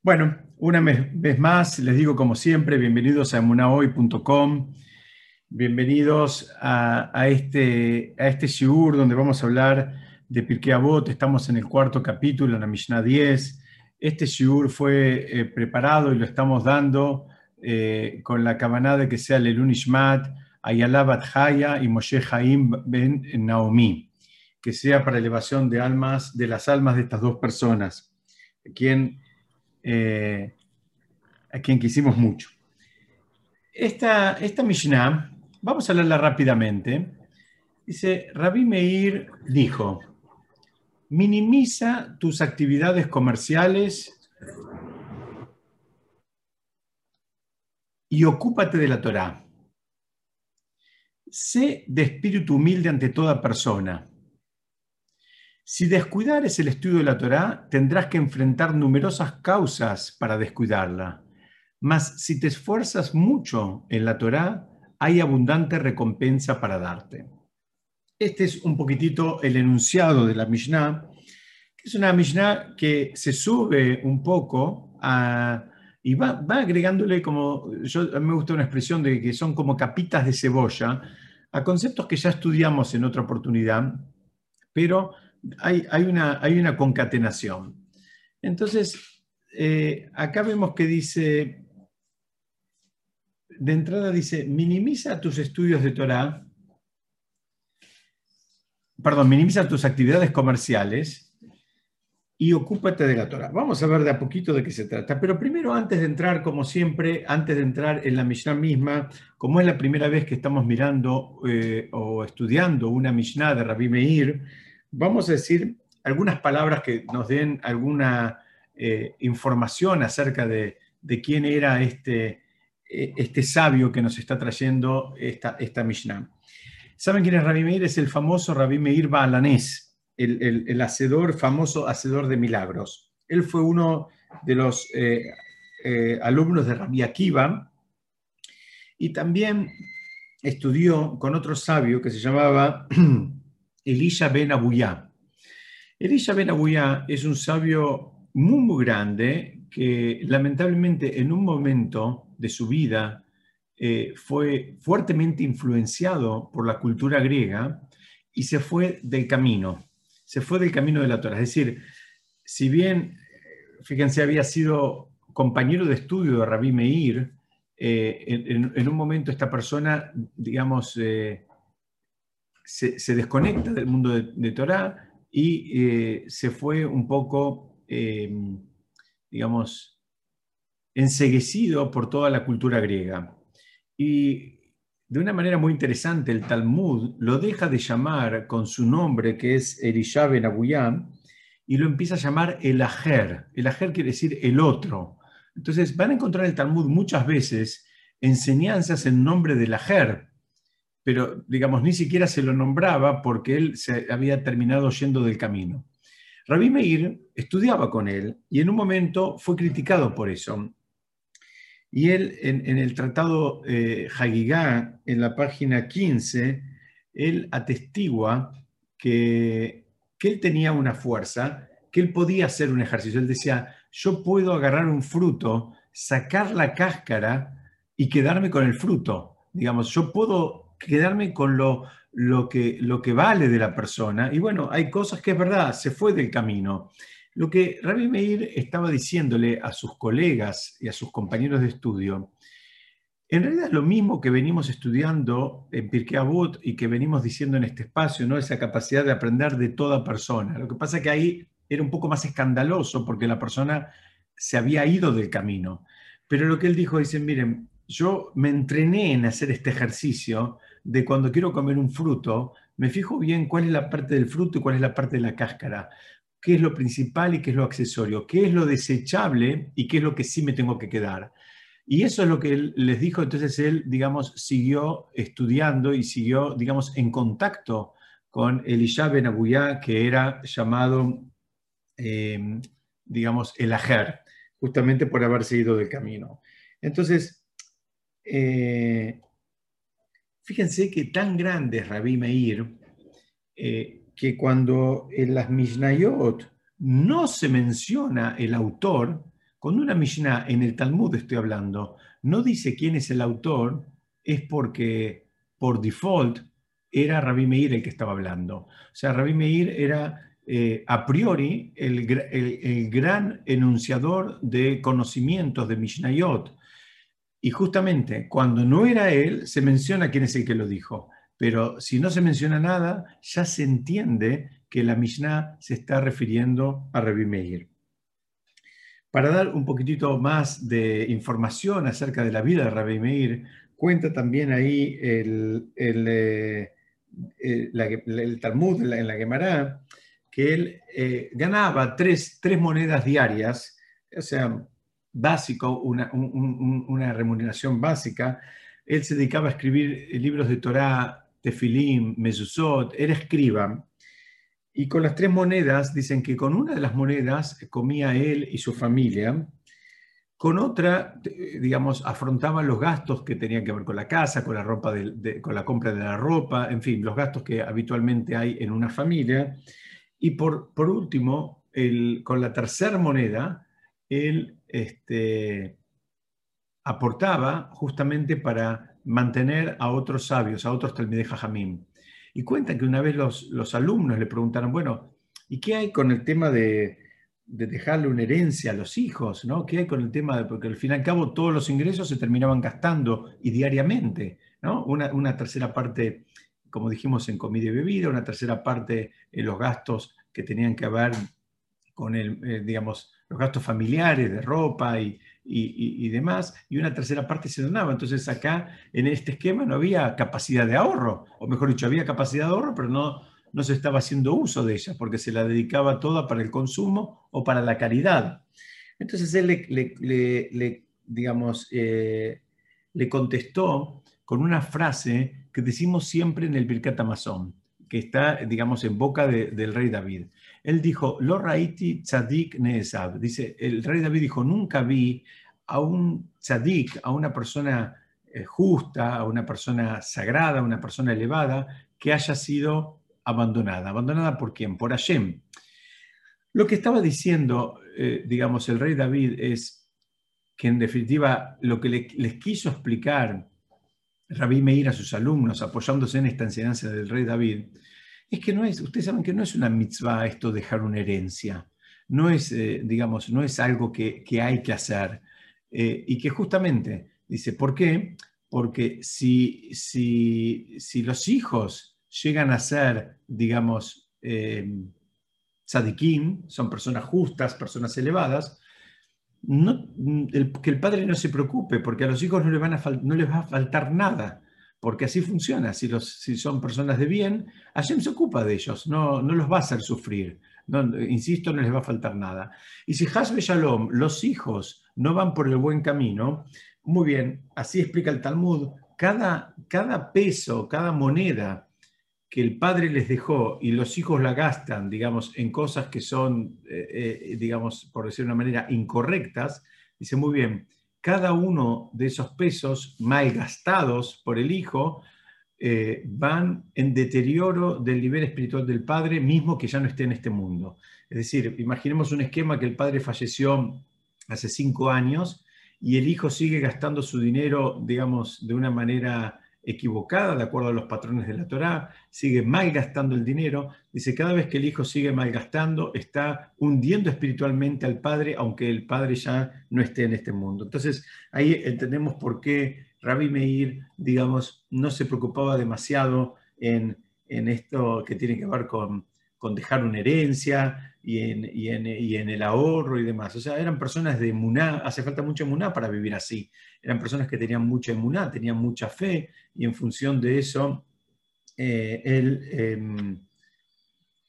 Bueno, una vez más, les digo como siempre, bienvenidos a emunahoy.com, bienvenidos a, este, a este shiur donde vamos a hablar de Pirkei Avot, estamos en el cuarto capítulo, en la Mishnah 10. Este shiur fue eh, preparado y lo estamos dando eh, con la cabana de que sea Lelun Ishmat, Ayala Bat y Moshe Haim Ben Naomi, que sea para elevación de almas, de las almas de estas dos personas, quien eh, a quien quisimos mucho. Esta, esta Mishnah, vamos a leerla rápidamente. Dice, Rabbi Meir dijo, minimiza tus actividades comerciales y ocúpate de la Torá. Sé de espíritu humilde ante toda persona si descuidares el estudio de la Torá, tendrás que enfrentar numerosas causas para descuidarla. Mas si te esfuerzas mucho en la Torá, hay abundante recompensa para darte. Este es un poquitito el enunciado de la Mishnah, que es una Mishnah que se sube un poco y va, va agregándole como, yo, a mí me gusta una expresión de que son como capitas de cebolla, a conceptos que ya estudiamos en otra oportunidad, pero hay, una, concatenación. Entonces, eh, acá vemos que dice, de entrada dice, minimiza tus estudios de Torah, perdón, minimiza tus actividades comerciales y ocúpate de la Torah. Vamos a ver de a poquito de qué se trata, pero primero antes de entrar, como siempre, antes de entrar en la Mishnah misma, como es la primera vez que estamos mirando eh, o estudiando una Mishnah de Rabbi Meir, vamos a decir algunas palabras que nos den alguna eh, información acerca de, quién era este, eh, este sabio que nos está trayendo esta, esta Mishnah. ¿Saben quién es Rabbi Meir? Es el famoso Rabbi Meir Baalanés, el, el, hacedor, famoso hacedor de milagros. Él fue uno de los eh, alumnos de Rabbi Akiva y también estudió con otro sabio que se llamaba Elisha ben Abuyá. Elisha ben Abuyá es un sabio muy, muy grande que lamentablemente en un momento de su vida eh, fue fuertemente influenciado por la cultura griega y se fue del camino, se fue del camino de la Torah. Es decir, si bien, fíjense, había sido compañero de estudio de Rabí Meir, eh, en, un momento esta persona, digamos, eh, se, desconecta del mundo de, Torah y eh, se fue un poco, eh, digamos, enseguecido por toda la cultura griega. Y de una manera muy interesante, el Talmud lo deja de llamar con su nombre, que es Elisha Ben Abuyam, y lo empieza a llamar el Ajer. El Ajer quiere decir el otro. Entonces van a encontrar en el Talmud muchas veces enseñanzas en nombre del Ajer, pero digamos, ni siquiera se lo nombraba porque él se había terminado yendo del camino. Rabí Meir estudiaba con él y en un momento fue criticado por eso. Y él, en, el tratado eh, Hagigá, en la página 15, él atestigua que, que él tenía una fuerza, que él podía hacer un ejercicio. Él decía, yo puedo agarrar un fruto, sacar la cáscara y quedarme con el fruto. Digamos, yo puedo quedarme con lo, lo, que, lo que vale de la persona. Y bueno, hay cosas que es verdad, se fue del camino. Lo que Rabbi Meir estaba diciéndole a sus colegas y a sus compañeros de estudio, en realidad es lo mismo que venimos estudiando en Pirkei Avot y que venimos diciendo en este espacio, ¿no? esa capacidad de aprender de toda persona. Lo que pasa es que ahí era un poco más escandaloso porque la persona se había ido del camino. Pero lo que él dijo, dice, miren, yo me entrené en hacer este ejercicio de cuando quiero comer un fruto, me fijo bien cuál es la parte del fruto y cuál es la parte de la cáscara, qué es lo principal y qué es lo accesorio, qué es lo desechable y qué es lo que sí me tengo que quedar. Y eso es lo que él les dijo, entonces él, digamos, siguió estudiando y siguió, digamos, en contacto con Elisha Ben Abuyá, que era llamado, eh, digamos, el Ajer, justamente por haber seguido del camino. Entonces, eh, fíjense que tan grande es Rabí Meir eh, que cuando en las Mishnayot no se menciona el autor, Cuando una Mishnah, en el Talmud estoy hablando, no dice quién es el autor, es porque por default era Rabbi Meir el que estaba hablando. O sea, Rabbi Meir era eh, a priori el, gran enunciador de conocimientos de Mishnayot. Y justamente cuando no era él, se menciona quién es el que lo dijo. Pero si no se menciona nada, ya se entiende que la Mishnah se está refiriendo a Rabbi Meir. Para dar un poquitito más de información acerca de la vida de Rabbi Meir, cuenta también ahí el, el, eh, el, Talmud en la, Gemara, que él eh, ganaba tres, tres, monedas diarias, o sea, básico, una, una, remuneración básica. Él se dedicaba a escribir libros de Torah, Tefilim, Mezuzot, era escriba. Y con las tres monedas, dicen que con una de las monedas comía él y su familia, con otra, digamos, afrontaban los gastos que tenían que ver con la casa, con la, ropa con la compra de la ropa, en fin, los gastos que habitualmente hay en una familia. Y por, por último, el, con la tercera moneda, él este, aportaba justamente para mantener a otros sabios, a otros talmidei jajamim. Y cuenta que una vez los, los alumnos le preguntaron, bueno, ¿y qué hay con el tema de, de dejarle una herencia a los hijos, ¿no? ¿Qué hay con el tema de, porque al fin y al cabo todos los ingresos se terminaban gastando y diariamente, ¿no? Una, tercera parte, como dijimos, en comida y bebida, una tercera parte en los gastos que tenían que ver con el, eh, digamos, los gastos familiares de ropa y, y, demás, y una tercera parte se donaba. Entonces acá, en este esquema, no había capacidad de ahorro, o mejor dicho, había capacidad de ahorro, pero no, no se estaba haciendo uso de ella, porque se la dedicaba toda para el consumo o para la caridad. Entonces él le, digamos, eh, le contestó con una frase que decimos siempre en el Birkat Amazon, que está, digamos, en boca del rey David. Él dijo, Lo raiti tzadik neesab. Dice, el rey David dijo, nunca vi a un tzadik, a una persona eh, justa, a una persona sagrada, a una persona elevada, que haya sido abandonada. ¿Abandonada por quién? Por Hashem. Lo que estaba diciendo, eh, digamos, el rey David es que en definitiva lo que les quiso explicar Rabí Meir a sus alumnos, apoyándose en esta enseñanza del rey David, es que no es, ustedes saben que no es una mitzvah esto dejar una herencia, no es, eh, digamos, no es algo que, hay que hacer. Eh, y que justamente, dice, ¿por qué? Porque si, si, si los hijos llegan a ser, digamos, eh, son personas justas, personas elevadas, que el padre no se preocupe, porque a los hijos no van no les va a faltar nada, porque así funciona. Si, los, si son personas de bien, Hashem se ocupa de ellos, no, no los va a hacer sufrir. insisto, no les va a faltar nada. Y si Hasbe Shalom, los hijos no van por el buen camino, muy bien, así explica el Talmud, cada, cada peso, cada moneda que el padre les dejó y los hijos la gastan, digamos, en cosas que son, eh, eh, digamos, por decir de una manera, incorrectas, dice muy bien, cada uno de esos pesos mal gastados por el hijo eh, van en deterioro del nivel espiritual del padre, mismo que ya no esté en este mundo. Es decir, imaginemos un esquema que el padre falleció hace cinco años y el hijo sigue gastando su dinero, digamos, de una manera equivocada, de acuerdo a los patrones de la Torá, sigue malgastando el dinero. Dice, cada vez que el hijo sigue malgastando, está hundiendo espiritualmente al padre, aunque el padre ya no esté en este mundo. Entonces, ahí entendemos por qué Rabbi Meir, digamos, no se preocupaba demasiado en, en esto que tiene que ver con, con dejar una herencia y en, y, en, y en, el ahorro y demás. O sea, eran personas de emuná, hace falta mucha emuná para vivir así. Eran personas que tenían mucha emuná, tenían mucha fe y en función de eso, eh, él, em,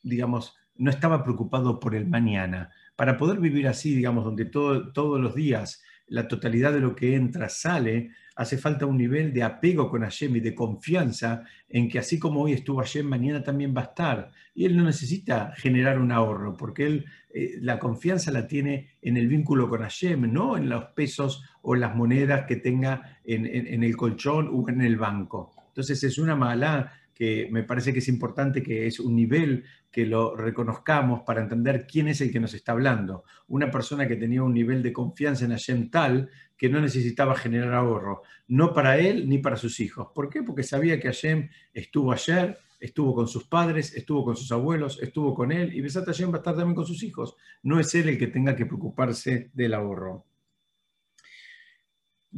digamos, no estaba preocupado por el mañana. Para poder vivir así, digamos, donde todo, todos los días la totalidad de lo que entra sale, hace falta un nivel de apego con Hashem y de confianza en que así como hoy estuvo Hashem, mañana también va a estar. Y él no necesita generar un ahorro, porque él eh, la confianza la tiene en el vínculo con Hashem, no en los pesos o las monedas que tenga en, el colchón o en el banco. Entonces es una mala que me parece que es importante, que es un nivel que lo reconozcamos para entender quién es el que nos está hablando. Una persona que tenía un nivel de confianza en Hashem tal que no necesitaba generar ahorro, no para él ni para sus hijos. ¿Por qué? Porque sabía que Hashem estuvo ayer, estuvo con sus padres, estuvo con sus abuelos, estuvo con él, y Besat Hashem va a estar también con sus hijos. No es él el que tenga que preocuparse del ahorro.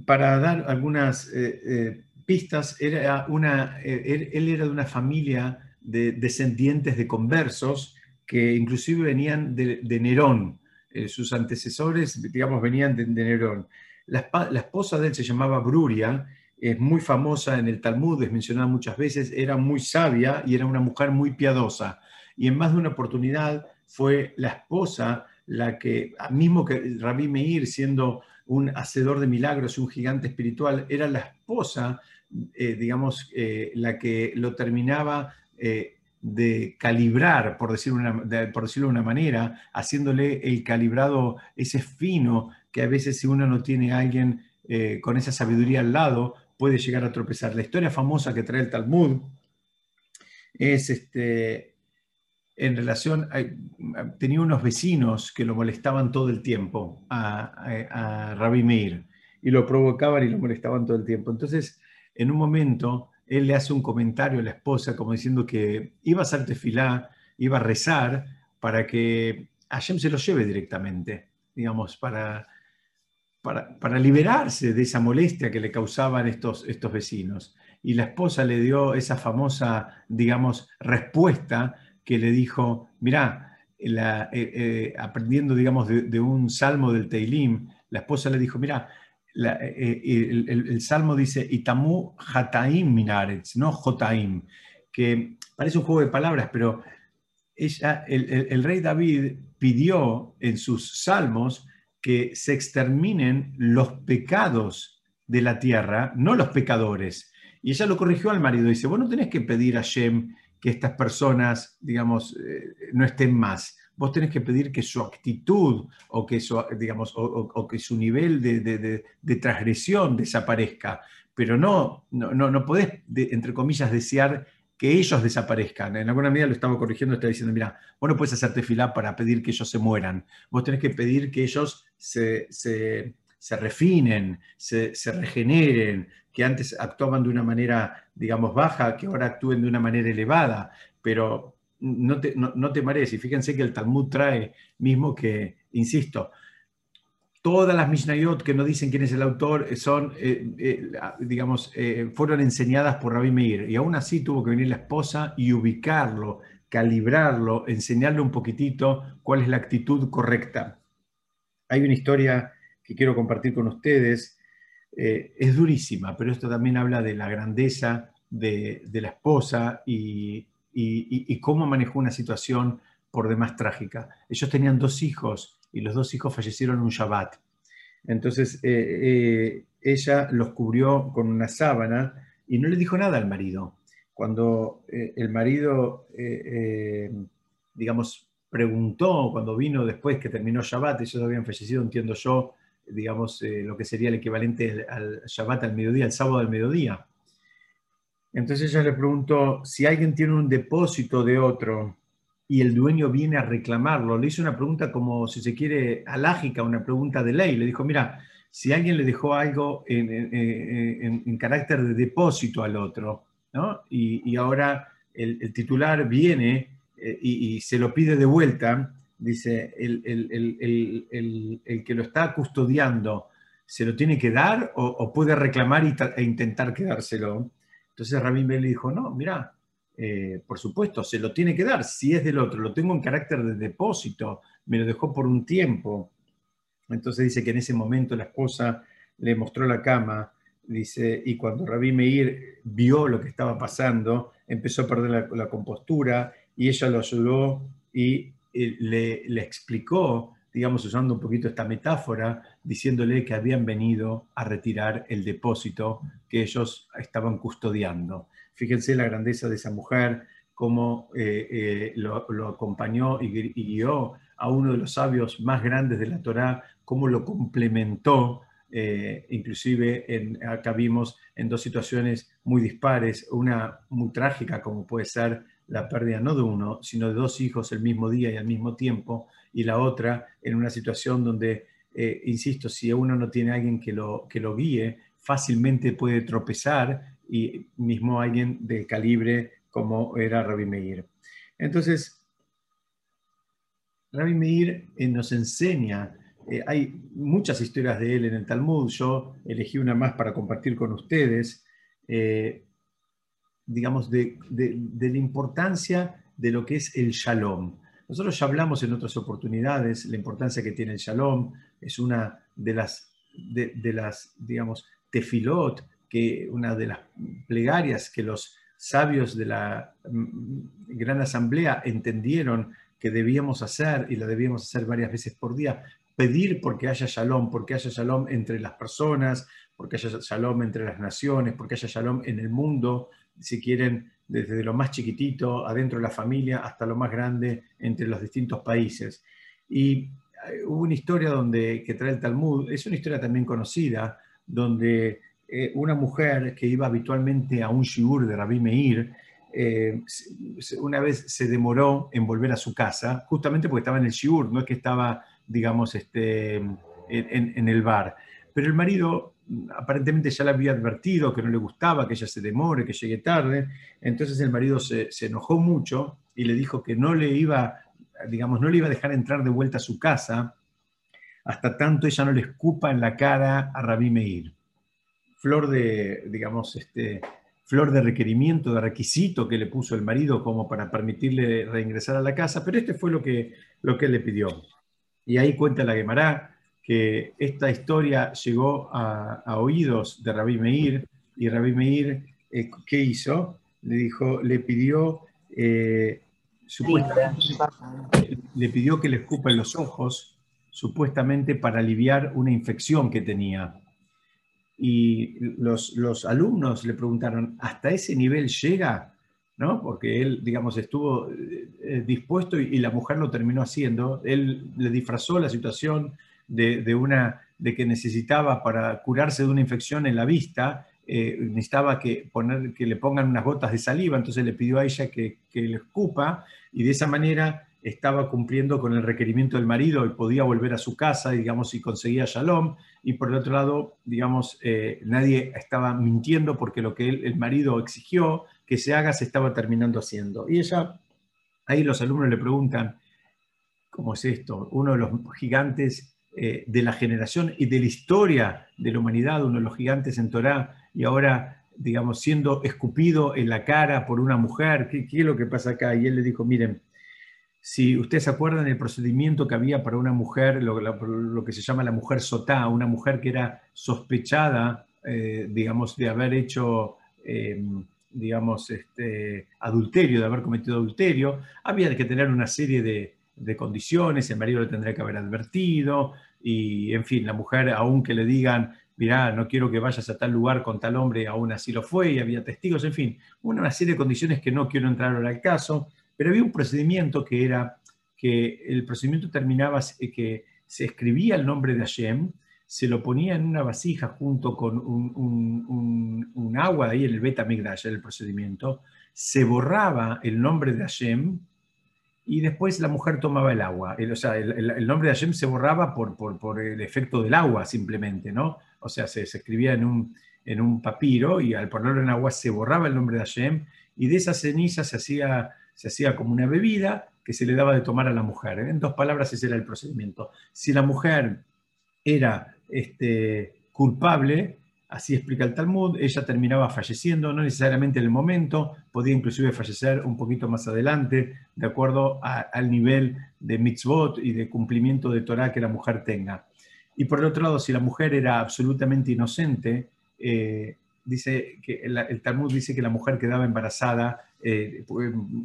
Para dar algunas... Eh, eh, pistas, era una, eh, él era de una familia de descendientes de conversos que inclusive venían de, Nerón. Sus antecesores, digamos, venían de, Nerón. La, esposa de él se llamaba Bruria, es muy famosa en el Talmud, es mencionada muchas veces, era muy sabia y era una mujer muy piadosa. Y en más de una oportunidad fue la esposa la que, mismo que Rabí Meir, siendo un hacedor de milagros un gigante espiritual, era la esposa eh, digamos, eh, la que lo terminaba eh, de calibrar, por, decir una, por decirlo de una manera, haciéndole el calibrado ese fino que a veces si uno no tiene a alguien con esa sabiduría al lado, puede llegar a tropezar. La historia famosa que trae el Talmud es este, en relación, tenía unos vecinos que lo molestaban todo el tiempo a, a, a Rabbi Meir y lo provocaban y lo molestaban todo el tiempo. Entonces, en un momento él le hace un comentario a la esposa como diciendo que iba a hacer tefilá, iba a rezar para que Hashem se lo lleve directamente, digamos, para, para, liberarse de esa molestia que le causaban estos, estos vecinos. Y la esposa le dio esa famosa, digamos, respuesta que le dijo, mirá, eh, eh, aprendiendo, digamos, de, un salmo del Teilim, la esposa le dijo, mira, eh, el, salmo dice Itamu Hataim Minaretz, no Jotaim, que parece un juego de palabras, pero ella, el, rey David pidió en sus salmos que se exterminen los pecados de la tierra, no los pecadores. Y ella lo corrigió al marido, dice, vos no tenés que pedir a Shem que estas personas, digamos, eh, no estén más vos tenés que pedir que su actitud o que su, digamos, o, que su nivel de, transgresión desaparezca, pero no, no, no podés, entre comillas, desear que ellos desaparezcan. En alguna medida lo estaba corrigiendo, estaba diciendo, mira, vos no puedes hacerte fila para pedir que ellos se mueran, vos tenés que pedir que ellos se, refinen, se, se, regeneren, que antes actuaban de una manera, digamos, baja, que ahora actúen de una manera elevada, pero no te, no, te marees. Y fíjense que el Talmud trae mismo que, insisto, todas las Mishnayot que no dicen quién es el autor eh, son, eh, eh, digamos, fueron enseñadas por Rabbi Meir. Y aún así tuvo que venir la esposa y ubicarlo, calibrarlo, enseñarle un poquitito cuál es la actitud correcta. Hay una historia que quiero compartir con ustedes. es durísima, pero esto también habla de la grandeza de, la esposa y, cómo manejó una situación por demás trágica. Ellos tenían dos hijos y los dos hijos fallecieron un Shabbat. Entonces eh, eh, ella los cubrió con una sábana y no le dijo nada al marido. Cuando eh, el marido, digamos, preguntó, cuando vino después que terminó Shabbat, ellos habían fallecido, entiendo yo, digamos, lo que sería el equivalente al Shabbat al mediodía, el sábado al mediodía. Entonces ella le preguntó, si alguien tiene un depósito de otro y el dueño viene a reclamarlo, le hizo una pregunta como, si se quiere, alágica, una pregunta de ley. Le dijo, mira, si alguien le dejó algo en, carácter de depósito al otro, ¿no? y, ahora el, titular viene eh, y, se lo pide de vuelta, dice, el, que lo está custodiando, ¿se lo tiene que dar o, puede reclamar e intentar quedárselo? Entonces Rabin le dijo, no, mira, eh, por supuesto, se lo tiene que dar, si es del otro, lo tengo en carácter de depósito, me lo dejó por un tiempo. Entonces dice que en ese momento la esposa le mostró la cama, dice, y cuando Rabí Meir vio lo que estaba pasando, empezó a perder la, compostura y ella lo ayudó y eh, le, le explicó digamos, usando un poquito esta metáfora, diciéndole que habían venido a retirar el depósito que ellos estaban custodiando. Fíjense la grandeza de esa mujer, cómo eh, eh, lo, acompañó y, guió a uno de los sabios más grandes de la Torá, cómo lo complementó, eh, inclusive en, acá vimos en dos situaciones muy dispares, una muy trágica como puede ser la pérdida no de uno, sino de dos hijos el mismo día y al mismo tiempo, y la otra en una situación donde, eh, insisto, si uno no tiene alguien que lo, que lo guíe, fácilmente puede tropezar y mismo alguien de calibre como era Rabbi Meir. Entonces, Rabbi Meir eh, nos enseña, eh, hay muchas historias de él en el Talmud, yo elegí una más para compartir con ustedes, eh, digamos, de, la importancia de lo que es el shalom. Nosotros ya hablamos en otras oportunidades la importancia que tiene el shalom, es una de las, de las digamos, tefilot, que una de las plegarias que los sabios de la mm, Gran Asamblea entendieron que debíamos hacer, y la debíamos hacer varias veces por día, pedir porque haya shalom, porque haya shalom entre las personas, porque haya shalom entre las naciones, porque haya shalom en el mundo, si quieren, desde lo más chiquitito, adentro de la familia, hasta lo más grande entre los distintos países. Y eh, hubo una historia donde, que trae el Talmud, es una historia también conocida, donde eh, una mujer que iba habitualmente a un shiur de Rabbi Meir, eh, una vez se demoró en volver a su casa, justamente porque estaba en el shiur, no es que estaba, digamos, este, en, el bar. Pero el marido aparentemente ya le había advertido que no le gustaba que ella se demore, que llegue tarde. Entonces el marido se, se, enojó mucho y le dijo que no le iba, digamos, no le iba a dejar entrar de vuelta a su casa hasta tanto ella no le escupa en la cara a Rabí Meir. Flor de, digamos, este, flor de requerimiento, de requisito que le puso el marido como para permitirle reingresar a la casa, pero este fue lo que, lo que él le pidió. Y ahí cuenta la Gemara que esta historia llegó a, oídos de Rabí Meir, y Rabí Meir, eh, ¿qué hizo? Le dijo, le pidió, eh, le pidió que le escupa en los ojos supuestamente para aliviar una infección que tenía. Y los, los alumnos le preguntaron, ¿hasta ese nivel llega? ¿No? Porque él, digamos, estuvo eh, dispuesto y, la mujer lo terminó haciendo. Él le disfrazó la situación de, de, una, de que necesitaba para curarse de una infección en la vista, eh, necesitaba que, poner, que le pongan unas gotas de saliva, entonces le pidió a ella que, que le escupa y de esa manera estaba cumpliendo con el requerimiento del marido y podía volver a su casa, digamos, y conseguía shalom, y por el otro lado, digamos, eh, nadie estaba mintiendo porque lo que el marido exigió que se haga se estaba terminando haciendo. Y ella, ahí los alumnos le preguntan, ¿cómo es esto? Uno de los gigantes eh, de la generación y de la historia de la humanidad, uno de los gigantes en Torah, y ahora, digamos, siendo escupido en la cara por una mujer, ¿qué, qué es lo que pasa acá? Y él le dijo, miren, si ustedes se acuerdan del procedimiento que había para una mujer, lo, que se llama la mujer sotá, una mujer que era sospechada, eh, digamos, de haber hecho, eh, digamos, este, adulterio, de haber cometido adulterio, había que tener una serie de, condiciones, el marido le tendría que haber advertido, y en fin, la mujer, aunque le digan, mirá, no quiero que vayas a tal lugar con tal hombre, aún así lo fue, y había testigos, en fin, una serie de condiciones que no quiero entrar ahora al caso pero había un procedimiento que era que el procedimiento terminaba que se escribía el nombre de Hashem, se lo ponía en una vasija junto con un, agua ahí en el beta migdash, el procedimiento, se borraba el nombre de Hashem y después la mujer tomaba el agua. El, o sea, el, nombre de Hashem se borraba por, el efecto del agua simplemente, ¿no? O sea, se, escribía en un, en un papiro y al ponerlo en agua se borraba el nombre de Hashem y de esa ceniza se hacía se hacía como una bebida que se le daba de tomar a la mujer. En dos palabras, ese era el procedimiento. Si la mujer era este, culpable, así explica el Talmud, ella terminaba falleciendo, no necesariamente en el momento, podía inclusive fallecer un poquito más adelante, de acuerdo al nivel de mitzvot y de cumplimiento de Torah que la mujer tenga. Y por el otro lado, si la mujer era absolutamente inocente, eh, dice que el, Talmud dice que la mujer quedaba embarazada eh,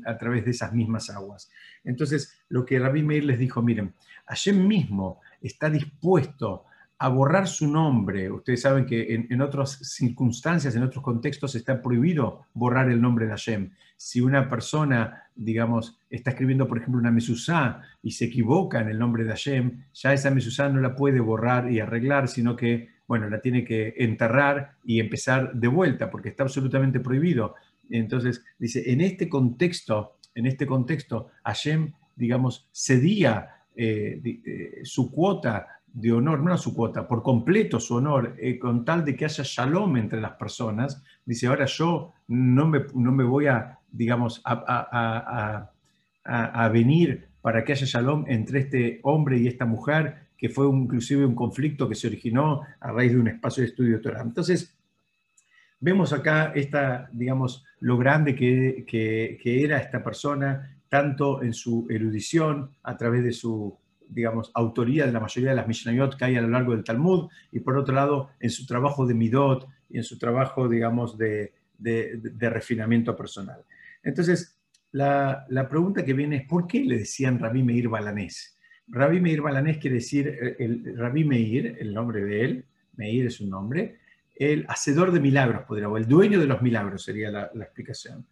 a través de esas mismas aguas. Entonces, lo que Rabbi Meir les dijo, miren, Hashem mismo está dispuesto a borrar su nombre. Ustedes saben que en, otras circunstancias, en otros contextos, está prohibido borrar el nombre de Hashem. Si una persona, digamos, está escribiendo, por ejemplo, una mesusá y se equivoca en el nombre de Hashem, ya esa mesusá no la puede borrar y arreglar, sino que bueno, la tiene que enterrar y empezar de vuelta, porque está absolutamente prohibido. Entonces, dice, en este contexto, en este contexto, Hashem, digamos, cedía eh, eh, su cuota de honor, no su cuota, por completo su honor, eh, con tal de que haya shalom entre las personas, dice, ahora yo no me, no me voy a, digamos, a, venir para que haya shalom entre este hombre y esta mujer, que fue inclusive un conflicto que se originó a raíz de un espacio de estudio Torah. Entonces, vemos acá esta, digamos, lo grande que, que era esta persona, tanto en su erudición, a través de su digamos, autoría de la mayoría de las Mishnayot que hay a lo largo del Talmud, y por otro lado, en su trabajo de Midot y en su trabajo, digamos, de, refinamiento personal. Entonces, la, pregunta que viene es, ¿por qué le decían Rabí Meir Balanés? Rabí Meir Balanés quiere decir, eh, el, Rabí Meir, el nombre de él, Meir es un nombre, el hacedor de milagros, podría, o el dueño de los milagros sería la explicación.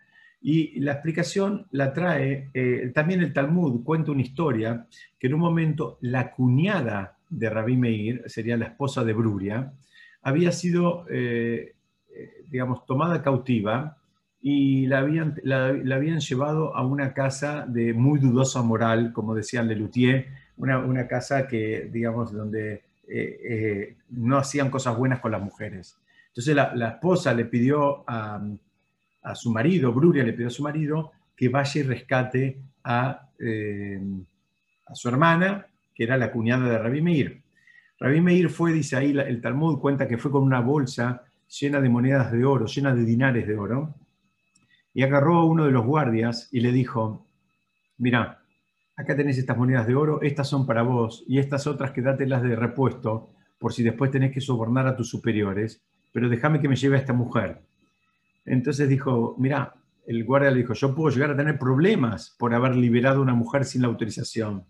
Y la explicación la trae, eh, también el Talmud cuenta una historia que en un momento la cuñada de Rabí Meir, sería la esposa de Bruria, había sido, eh, eh, digamos, tomada cautiva y la habían, la, habían llevado a una casa de muy dudosa moral, como decían Lelutier, una, una casa que, digamos, donde no hacían cosas buenas con las mujeres. Entonces la, esposa le pidió a su marido, Bruria le pidió a su marido que vaya y rescate a, eh, a su hermana, que era la cuñada de Rabí Meir. Rabí Meir fue, dice ahí el Talmud, cuenta que fue con una bolsa llena de monedas de oro, llena de dinares de oro, y agarró a uno de los guardias y le dijo, mira, acá tenés estas monedas de oro, estas son para vos, y estas otras quédatelas de repuesto, por si después tenés que sobornar a tus superiores, pero déjame que me lleve a esta mujer. Entonces dijo, mira, el guardia le dijo, yo puedo llegar a tener problemas por haber liberado a una mujer sin la autorización.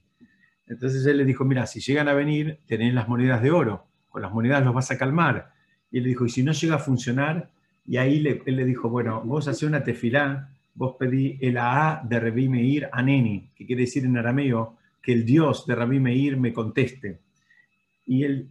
Entonces él le dijo, mira, si llegan a venir, tenés las monedas de oro, con las monedas los vas a calmar. Y él le dijo, y si no llega a funcionar, y ahí él le dijo, bueno, vos hacés una tefilá, vos pedí el A de Rabí Meir Aneni, que quiere decir en arameo que el Dios de Rabí Meir me conteste. Y el,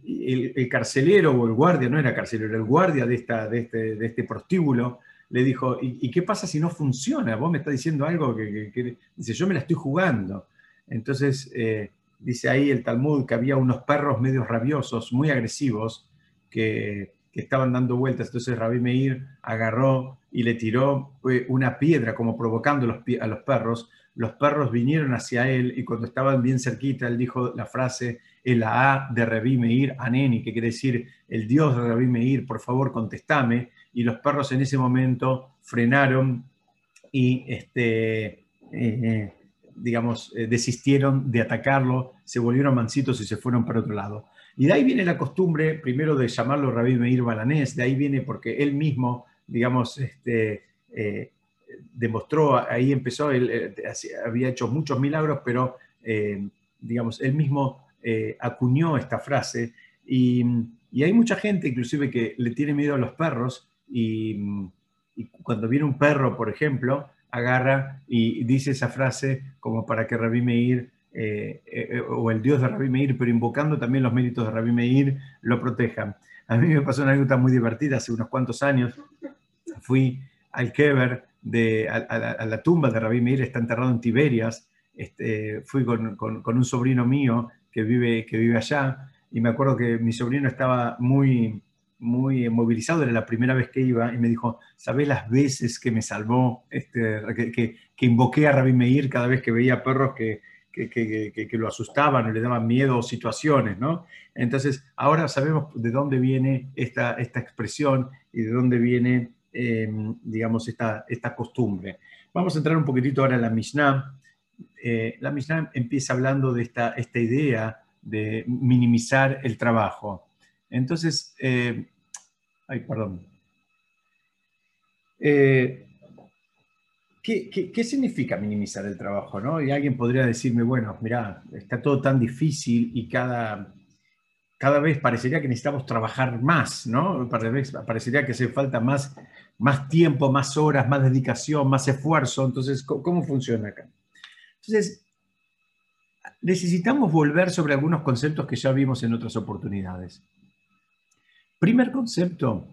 el, carcelero o el guardia, no era carcelero, el guardia de, esta, de, este, de este prostíbulo, le dijo, ¿y, qué pasa si no funciona? Vos me estás diciendo algo que, dice, yo me la estoy jugando. Entonces, eh, dice ahí el Talmud que había unos perros medio rabiosos, muy agresivos, que, estaban dando vueltas. Entonces Rabí Meir agarró y le tiró eh, una piedra como provocando a los perros. Los perros vinieron hacia él y cuando estaban bien cerquita, él dijo la frase, el A de Rabí Meir, Aneni, que quiere decir, el Dios de Rabí Meir, por favor, contestame y los perros en ese momento frenaron y, este, eh, digamos, eh, desistieron de atacarlo, se volvieron mansitos y se fueron para otro lado. Y de ahí viene la costumbre, primero de llamarlo Rabí Meir Balanés, de ahí viene porque él mismo, digamos, este, eh, demostró, ahí empezó, él había hecho muchos milagros, pero, digamos, él mismo acuñó esta frase. Y, y, hay mucha gente, inclusive, que le tiene miedo a los perros y, cuando viene un perro, por ejemplo, agarra y dice esa frase como para que Rabí Meir, eh, eh, o el Dios de Rabí Meir, pero invocando también los méritos de Rabí Meir, lo protejan. A mí me pasó una anécdota muy divertida hace unos cuantos años. Fui al Keber, de, a, la, tumba de Rabí Meir, está enterrado en Tiberias. Este, fui con, con, con, un sobrino mío que vive, que vive allá y me acuerdo que mi sobrino estaba muy, muy movilizado, era la primera vez que iba, y me dijo, ¿sabes las veces que me salvó, este, que, que, invoqué a Rabbi Meir cada vez que veía perros que, que, lo asustaban o le daban miedo o situaciones, ¿no? Entonces, ahora sabemos de dónde viene esta, esta expresión y de dónde viene, em, digamos, esta, esta costumbre. Vamos a entrar un poquitito ahora en la Mishnah. Eh, la Mishnah empieza hablando de esta, esta idea de minimizar el trabajo. Entonces, eh, ay, perdón. Eh, ¿qué, significa minimizar el trabajo? ¿no? Y alguien podría decirme, bueno, mira, está todo tan difícil y cada, cada vez parecería que necesitamos trabajar más, ¿no? Parecería que hace falta más, más tiempo, más horas, más dedicación, más esfuerzo. Entonces, ¿cómo funciona acá? Entonces, necesitamos volver sobre algunos conceptos que ya vimos en otras oportunidades. Primer concepto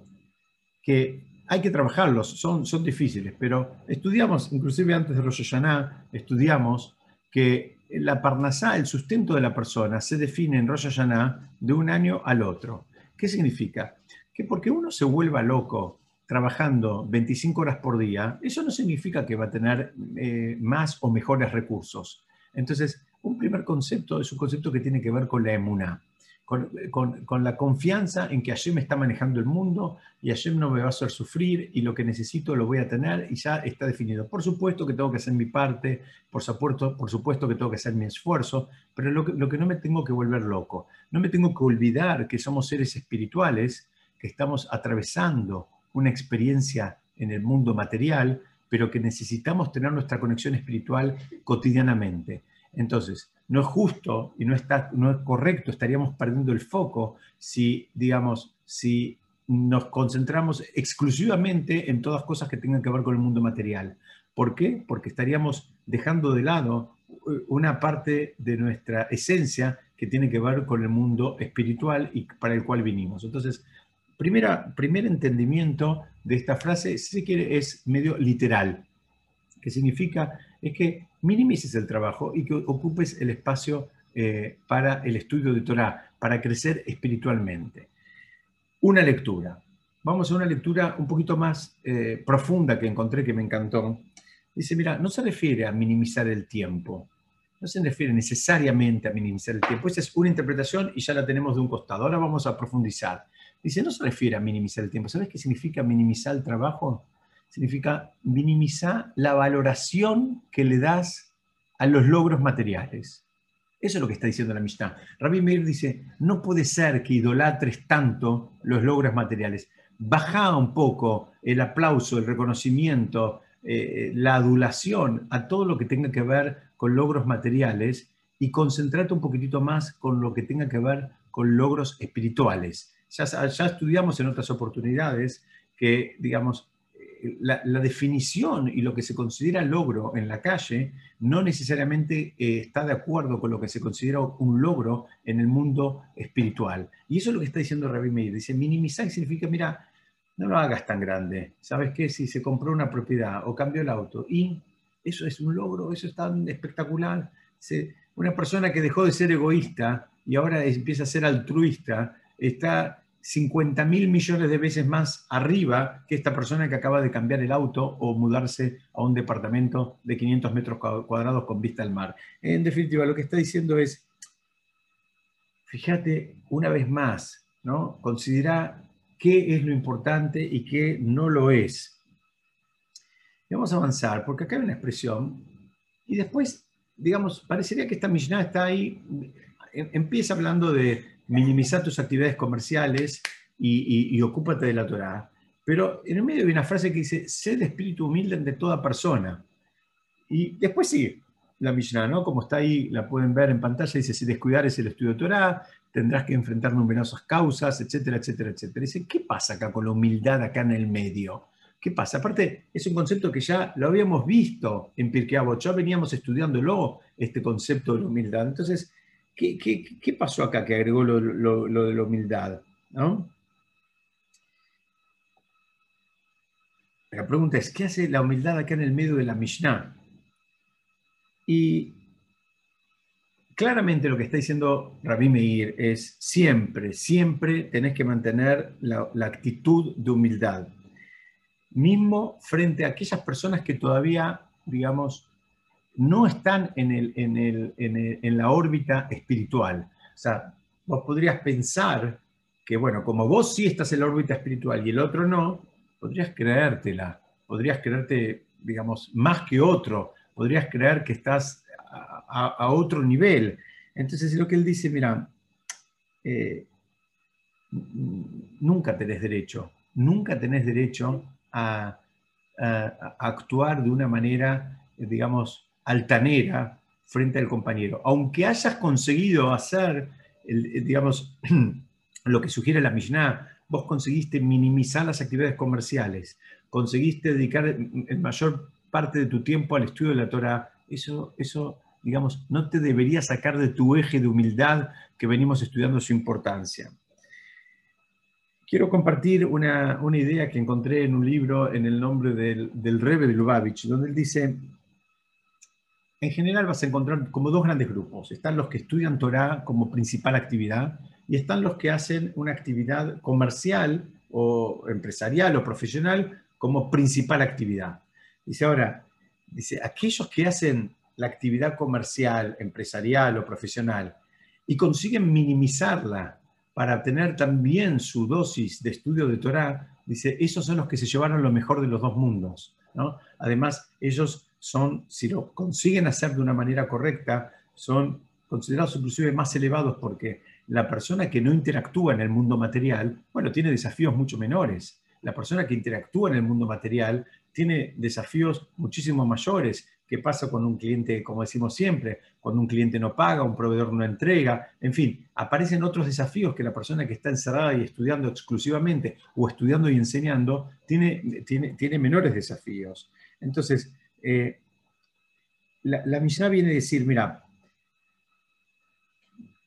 que hay que trabajarlos, son, son difíciles, pero estudiamos, inclusive antes de Rosh Hashanah, estudiamos que la parnasá, el sustento de la persona, se define en Rosh Hashanah de un año al otro. ¿Qué significa? Que porque uno se vuelva loco trabajando 25 horas por día, eso no significa que va a tener eh, más o mejores recursos. Entonces, un primer concepto es un concepto que tiene que ver con la emuná con, la confianza en que Hashem está manejando el mundo y Hashem no me va a hacer sufrir y lo que necesito lo voy a tener y ya está definido. Por supuesto que tengo que hacer mi parte, por supuesto, por supuesto que tengo que hacer mi esfuerzo, pero lo que, lo que no me tengo que volver loco, no me tengo que olvidar que somos seres espirituales, que estamos atravesando una experiencia en el mundo material, pero que necesitamos tener nuestra conexión espiritual cotidianamente. Entonces, no es justo y no, está, no es correcto, estaríamos perdiendo el foco si, digamos, si nos concentramos exclusivamente en todas cosas que tengan que ver con el mundo material. ¿Por qué? Porque estaríamos dejando de lado eh, una parte de nuestra esencia que tiene que ver con el mundo espiritual y para el cual vinimos. Entonces, primera, primer entendimiento de esta frase, si se quiere, es medio literal, que significa es que minimices el trabajo y que ocupes el espacio eh, para el estudio de Torah, para crecer espiritualmente. Una lectura. Vamos a una lectura un poquito más eh, profunda que encontré que me encantó. Dice, mira, no se refiere a minimizar el tiempo, no se refiere necesariamente a minimizar el tiempo. Esa es una interpretación y ya la tenemos de un costado. Ahora vamos a profundizar. Dice, no se refiere a minimizar el tiempo. ¿Sabes qué significa minimizar el trabajo? Significa minimizar la valoración que le das a los logros materiales. Eso es lo que está diciendo la Mishnah. Rabbi Meir dice, no puede ser que idolatres tanto los logros materiales. Baja un poco el aplauso, el reconocimiento, eh, la adulación a todo lo que tenga que ver con logros materiales y concentrarte un poquitito más con lo que tenga que ver con logros espirituales. Ya, ya estudiamos en otras oportunidades que, digamos, la, definición y lo que se considera logro en la calle no necesariamente eh, está de acuerdo con lo que se considera un logro en el mundo espiritual. Y eso es lo que está diciendo Rabbi Meir. Dice, minimizar significa, mira, no lo hagas tan grande. ¿Sabes qué? Si se compró una propiedad o cambió el auto y eso es un logro, eso es tan espectacular. una persona que dejó de ser egoísta y ahora empieza a ser altruista, está 50 mil millones de veces más arriba que esta persona que acaba de cambiar el auto o mudarse a un departamento de 500 metros cuadrados con vista al mar. En definitiva, lo que está diciendo es, fíjate una vez más, ¿no? considera qué es lo importante y qué no lo es. vamos a avanzar, porque acá hay una expresión, y después, digamos, parecería que esta Mishnah está ahí, em, empieza hablando de minimizar tus actividades comerciales y, ocúpate de la Torah. Pero en el medio hay una frase que dice, sé de espíritu humilde de toda persona. Y después sí, la Mishnah, ¿no? Como está ahí, la pueden ver en pantalla, dice, si descuidar es el estudio de Torah, tendrás que enfrentar numerosas causas, etcétera, etcétera, etcétera. Dice, ¿qué pasa acá con la humildad acá en el medio? ¿Qué pasa? Aparte, es un concepto que ya lo habíamos visto en Pirkei Avot, ya veníamos estudiándolo, este concepto de la humildad. Entonces, ¿Qué, pasó acá que agregó lo, de la humildad? La pregunta es, ¿qué hace la humildad acá en el medio de la Mishnah? Y claramente lo que está diciendo Rabbi Meir es siempre, siempre tenés que mantener la, la, actitud de humildad. Mismo frente a aquellas personas que todavía, digamos, no están en, el, en, el, en, la órbita espiritual. O sea, vos podrías pensar que, bueno, como vos sí estás en la órbita espiritual y el otro no, podrías creértela, podrías creerte, digamos, más que otro, podrías creer que estás a, otro nivel. Entonces, lo que él dice, mira, eh, nunca tenés derecho, nunca tenés derecho a, a actuar de una manera, digamos, altanera frente al compañero. Aunque hayas conseguido hacer, digamos, lo que sugiere la Mishnah, vos conseguiste minimizar las actividades comerciales, conseguiste dedicar el mayor parte de tu tiempo al estudio de la Torah, eso, eso, digamos, no te debería sacar de tu eje de humildad que venimos estudiando su importancia. Quiero compartir una, idea que encontré en un libro en el nombre del, del de Lubavitch, donde él dice, en general vas a encontrar como dos grandes grupos. Están los que estudian Torah como principal actividad y están los que hacen una actividad comercial o empresarial o profesional como principal actividad. Dice ahora, dice, aquellos que hacen la actividad comercial, empresarial o profesional y consiguen minimizarla para tener también su dosis de estudio de Torah, dice, esos son los que se llevaron lo mejor de los dos mundos. Además, ellos son, si lo consiguen hacer de una manera correcta, son considerados inclusive más elevados porque la persona que no interactúa en el mundo material, bueno, tiene desafíos mucho menores. La persona que interactúa en el mundo material tiene desafíos muchísimo mayores. ¿Qué pasa con un cliente, como decimos siempre, cuando un cliente no paga, un proveedor no entrega? En fin, aparecen otros desafíos que la persona que está encerrada y estudiando exclusivamente o estudiando y enseñando tiene, tiene, tiene menores desafíos. Entonces, eh, la, la viene a decir, mira,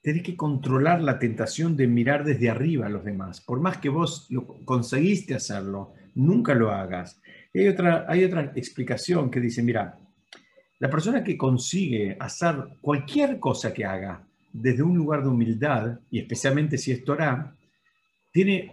tenés que controlar la tentación de mirar desde arriba a los demás. Por más que vos lo conseguiste hacerlo, nunca lo hagas. hay otra, hay otra explicación que dice, mira, la persona que consigue hacer cualquier cosa que haga desde un lugar de humildad, y especialmente si es Torah, tiene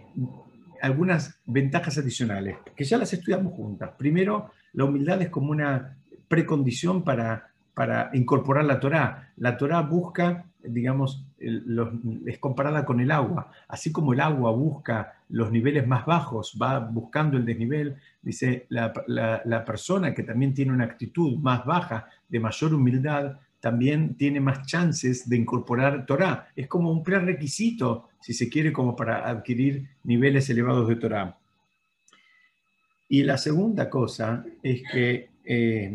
algunas ventajas adicionales, que ya las estudiamos juntas. Primero, la humildad es como una precondición para, para incorporar la Torah. La Torah busca, digamos, es comparada con el agua. Así como el agua busca los niveles más bajos, va buscando el desnivel, dice la, persona que también tiene una actitud más baja, de mayor humildad, también tiene más chances de incorporar Torah. Es como un prerequisito, si se quiere, como para adquirir niveles elevados de Torah. Y la segunda cosa es que eh,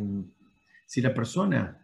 si la persona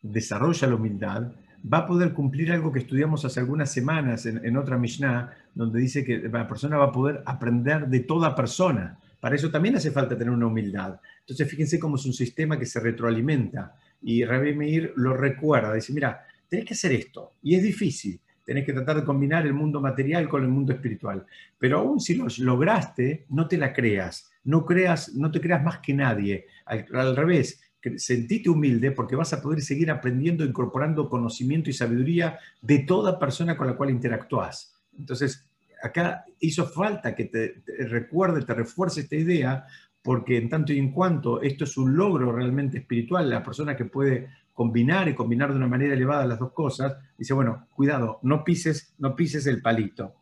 desarrolla la humildad, va a poder cumplir algo que estudiamos hace algunas semanas en, otra Mishnah, donde dice que la persona va a poder aprender de toda persona. Para eso también hace falta tener una humildad. Entonces, fíjense cómo es un sistema que se retroalimenta. Y Rabbi Meir lo recuerda, dice, mira, tenés que hacer esto. Y es difícil. Tenés que tratar de combinar el mundo material con el mundo espiritual. Pero aún si lo lograste, no te la creas. No, creas, no te creas más que nadie. al revés, sentite humilde porque vas a poder seguir aprendiendo, incorporando conocimiento y sabiduría de toda persona con la cual interactúas. Entonces, acá hizo falta que te, recuerde, te refuerce esta idea, porque en tanto y en cuanto esto es un logro realmente espiritual, la persona que puede combinar y combinar de una manera elevada las dos cosas, dice, bueno, cuidado, no pises, no pises el palito.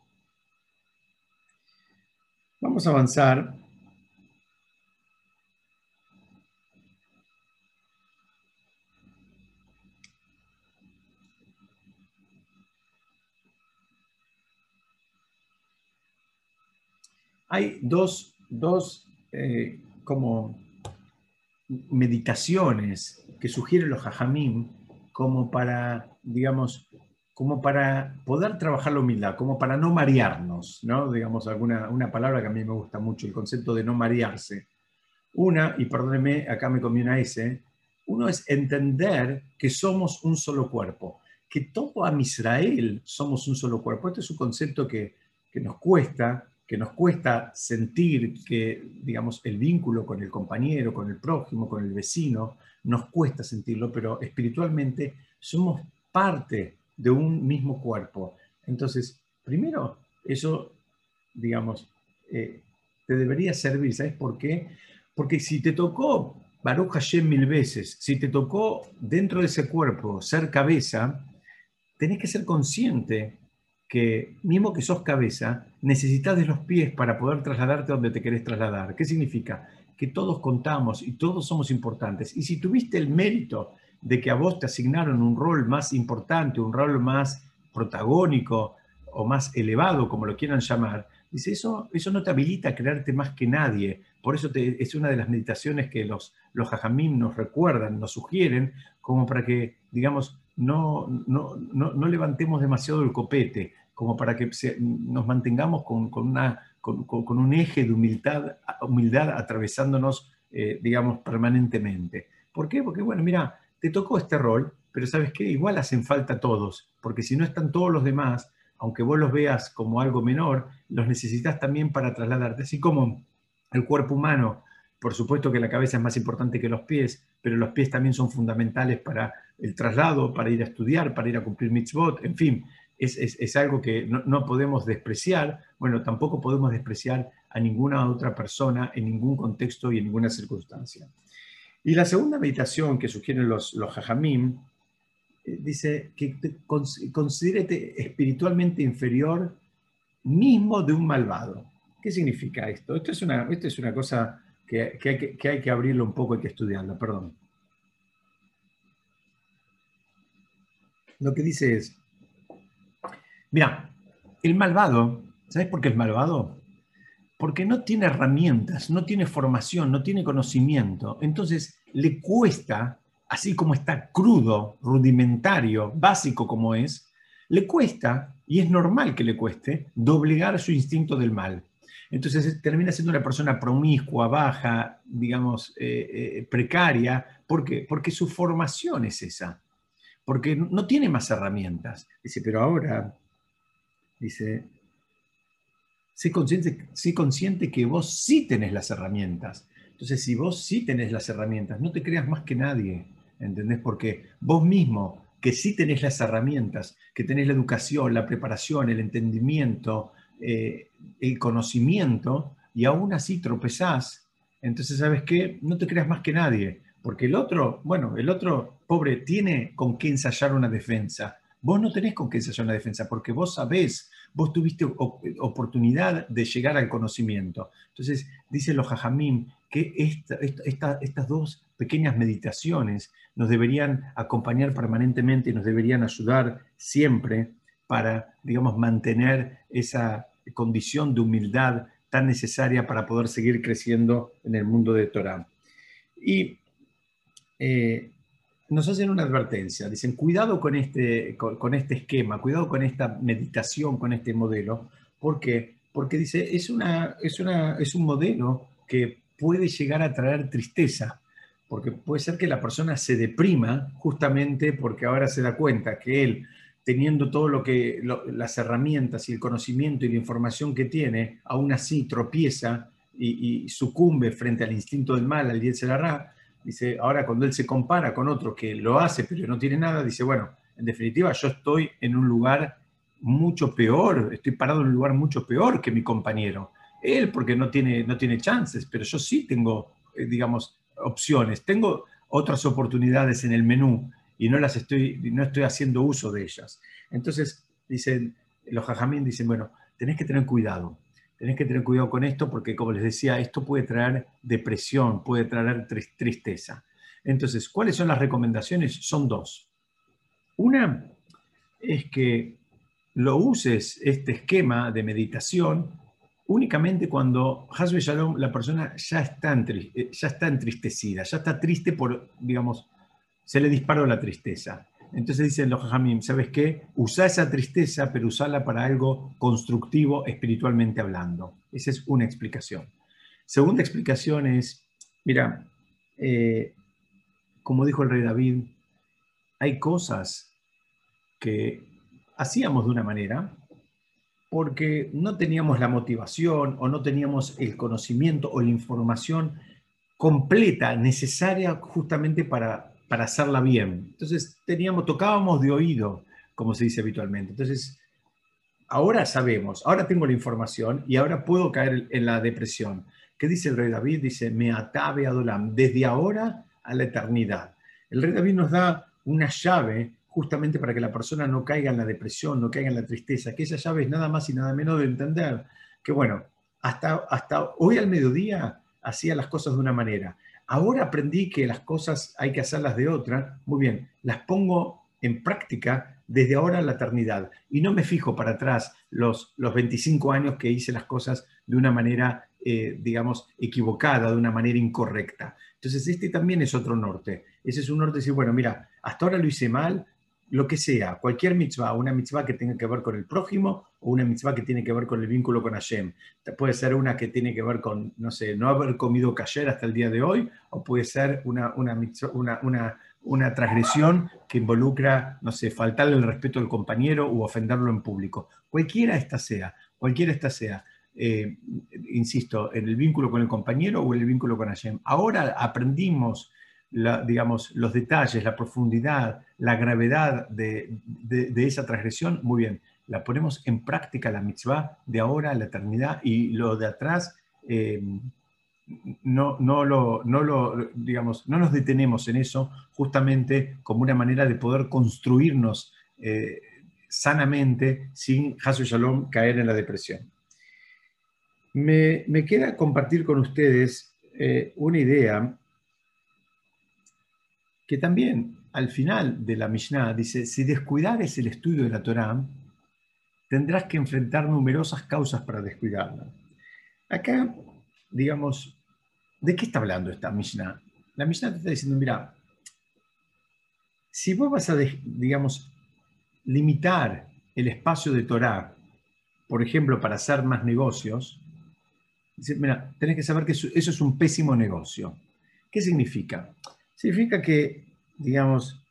Vamos a avanzar Hay dos, eh, como meditaciones que sugieren los hajamim como para, digamos, como para poder trabajar la humildad, como para no marearnos, ¿no? Digamos, alguna, una palabra que a mí me gusta mucho, el concepto de no marearse. Una, y perdóneme, acá me comí una S, uno es entender que somos un solo cuerpo, que todo a Israel somos un solo cuerpo. Este es un concepto que, que nos cuesta, que nos cuesta sentir que, digamos, el vínculo con el compañero, con el prójimo, con el vecino, nos cuesta sentirlo, pero espiritualmente somos parte de un mismo cuerpo. Entonces, primero, eso, digamos, eh, te debería servir, ¿sabes por qué? Porque si te tocó Baruch Hashem mil veces, si te tocó dentro de ese cuerpo ser cabeza, tenés que ser consciente que mismo que sos cabeza, necesitas de los pies para poder trasladarte donde te querés trasladar. ¿Qué significa? Que todos contamos y todos somos importantes. Y si tuviste el mérito de que a vos te asignaron un rol más importante, un rol más protagónico o más elevado, como lo quieran llamar, dice, eso, eso no te habilita a creerte más que nadie. Por eso es una de las meditaciones que los, los hajamim nos recuerdan, nos sugieren, como para que, digamos, no, no, no, levantemos demasiado el copete, como para que nos mantengamos con, una, con, un eje de humildad, humildad atravesándonos, eh, digamos, permanentemente. ¿Por qué? Porque, bueno, mira, te tocó este rol, pero ¿sabes qué? Igual hacen falta todos, porque si no están todos los demás, aunque vos los veas como algo menor, los necesitas también para trasladarte. Así como el cuerpo humano, por supuesto que la cabeza es más importante que los pies, pero los pies también son fundamentales para el traslado, para ir a estudiar, para ir a cumplir mitzvot, en fin, es, algo que no, podemos despreciar, bueno, tampoco podemos despreciar a ninguna otra persona en ningún contexto y en ninguna circunstancia. Y la segunda meditación que sugieren los, los jajamim eh, dice que considérate espiritualmente inferior mismo de un malvado. ¿Qué significa esto? Esto es una, esto es una cosa que, que, hay que, abrirlo un poco, hay que estudiarlo, perdón. Lo que dice es, mira, el malvado, ¿sabes por qué es malvado? porque no tiene herramientas, no tiene formación, no tiene conocimiento. Entonces le cuesta, así como está crudo, rudimentario, básico como es, le cuesta, y es normal que le cueste, doblegar su instinto del mal. Entonces termina siendo una persona promiscua, baja, digamos, eh, eh, precaria. ¿Por qué? Porque su formación es esa. Porque no tiene más herramientas. Dice, pero ahora, dice, sé consciente, sé consciente que vos sí tenés las herramientas. Entonces, si vos sí tenés las herramientas, no te creas más que nadie, ¿entendés? Porque vos mismo, que sí tenés las herramientas, que tenés la educación, la preparación, el entendimiento, eh, el conocimiento, y aún así tropezás, entonces, ¿sabes qué? No te creas más que nadie, porque el otro, bueno, el otro pobre tiene con qué ensayar una defensa. Vos no tenés con qué ensayar una defensa, porque vos sabés vos tuviste oportunidad de llegar al conocimiento. Entonces, dicen los jajamim que estas dos pequeñas meditaciones nos deberían acompañar permanentemente y nos deberían ayudar siempre para, digamos, mantener esa condición de humildad tan necesaria para poder seguir creciendo en el mundo de Torah. Y eh, nos hacen una advertencia, dicen, cuidado con este, con, este esquema, cuidado con esta meditación, con este modelo. ¿Por qué? Porque dice, es, una, es, una, es un modelo que puede llegar a traer tristeza, porque puede ser que la persona se deprima justamente porque ahora se da cuenta que él, teniendo todo lo que las herramientas y el conocimiento y la información que tiene, aún así tropieza y, sucumbe frente al instinto del mal, al Yetzirah, Dice, ahora cuando él se compara con otro que lo hace pero no tiene nada, dice, bueno, en definitiva yo estoy en un lugar mucho peor, estoy parado en un lugar mucho peor que mi compañero. Él porque no tiene, no tiene chances, pero yo sí tengo, eh, digamos, opciones, tengo otras oportunidades en el menú y no las estoy, no estoy haciendo uso de ellas. Entonces, dicen, los jajamín dicen, bueno, tenés que tener cuidado, tenés que tener cuidado con esto porque, como les decía, esto puede traer depresión, puede traer tristeza. Entonces, ¿cuáles son las recomendaciones? Son dos. Una es que lo uses, este esquema de meditación, únicamente cuando, Hasbe Shalom, la persona ya está, eh, ya está entristecida, ya está triste por, digamos, se le disparó la tristeza. Entonces dicen los jajamim, ¿sabes qué? Usa esa tristeza, pero usala para algo constructivo espiritualmente hablando. Esa es una explicación. Segunda explicación es, mira, eh, como dijo el rey David, hay cosas que hacíamos de una manera porque no teníamos la motivación o no teníamos el conocimiento o la información completa, necesaria justamente para para hacerla bien. Entonces teníamos, tocábamos de oído, como se dice habitualmente. Entonces, ahora sabemos, ahora tengo la información y ahora puedo caer en la depresión. ¿Qué dice el rey David? Dice, me atabe adolam, desde ahora a la eternidad. El rey David nos da una llave justamente para que la persona no caiga en la depresión, no caiga en la tristeza, que esa llave es nada más y nada menos de entender que, bueno, hasta, hasta hoy al mediodía hacía las cosas de una manera Ahora aprendí que las cosas hay que hacerlas de otra. Muy bien, las pongo en práctica desde ahora a la eternidad. Y no me fijo para atrás los, los 25 años que hice las cosas de una manera, eh, digamos, equivocada, de una manera incorrecta. Entonces, este también es otro norte. Ese es un norte de decir, bueno, mira, hasta ahora lo hice mal, lo que sea, cualquier mitzvah, una mitzvah que tenga que ver con el prójimo o una mitzvah que tiene que ver con el vínculo con Hashem. Puede ser una que tiene que ver con, no sé, no haber comido kasher hasta el día de hoy, o puede ser una, una, una, una transgresión que involucra, no sé, faltarle el respeto al compañero o ofenderlo en público. Cualquiera esta sea, cualquiera esta sea. Eh, insisto, en el vínculo con el compañero o en el vínculo con Hashem. Ahora aprendimos, digamos, los detalles, la profundidad, la gravedad de, esa transgresión, muy bien, la ponemos en práctica la mitzvah de ahora a la eternidad y lo de atrás eh, no, no, lo, no, lo, digamos, no nos detenemos en eso justamente como una manera de poder construirnos eh, sanamente sin Hasu Shalom caer en la depresión. Me, queda compartir con ustedes eh, una idea que también al final de la Mishnah dice, si descuidares el estudio de la Torá, tendrás que enfrentar numerosas causas para descuidarla. Acá, digamos, ¿de qué está hablando esta Mishnah? La Mishnah te está diciendo, mira, si vos vas a, digamos, limitar el espacio de Torá, por ejemplo, para hacer más negocios, mira, tenés que saber que eso, es un pésimo negocio. ¿Qué significa? Significa que, digamos,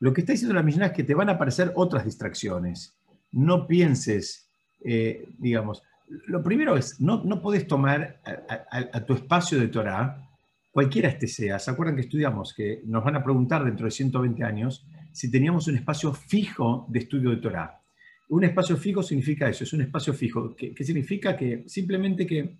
lo que está diciendo la Mishnah es que te van a aparecer otras distracciones. No pienses, eh, digamos, lo primero es, no, no podés tomar a, tu espacio de Torah, cualquiera este sea. ¿Se acuerdan que estudiamos? Que nos van a preguntar dentro de 120 años si teníamos un espacio fijo de estudio de Torah. Un espacio fijo significa eso, es un espacio fijo, que, que significa que simplemente que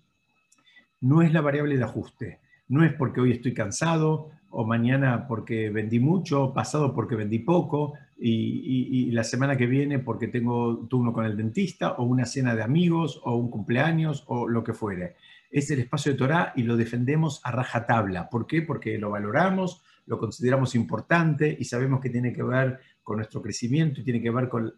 no es la variable de ajuste. No es porque hoy estoy cansado o mañana porque vendí mucho, pasado porque vendí poco y, la semana que viene porque tengo turno con el dentista o una cena de amigos o un cumpleaños o lo que fuere. Es el espacio de Torah y lo defendemos a rajatabla. ¿Por qué? Porque lo valoramos, lo consideramos importante y sabemos que tiene que ver con nuestro crecimiento y tiene que ver con,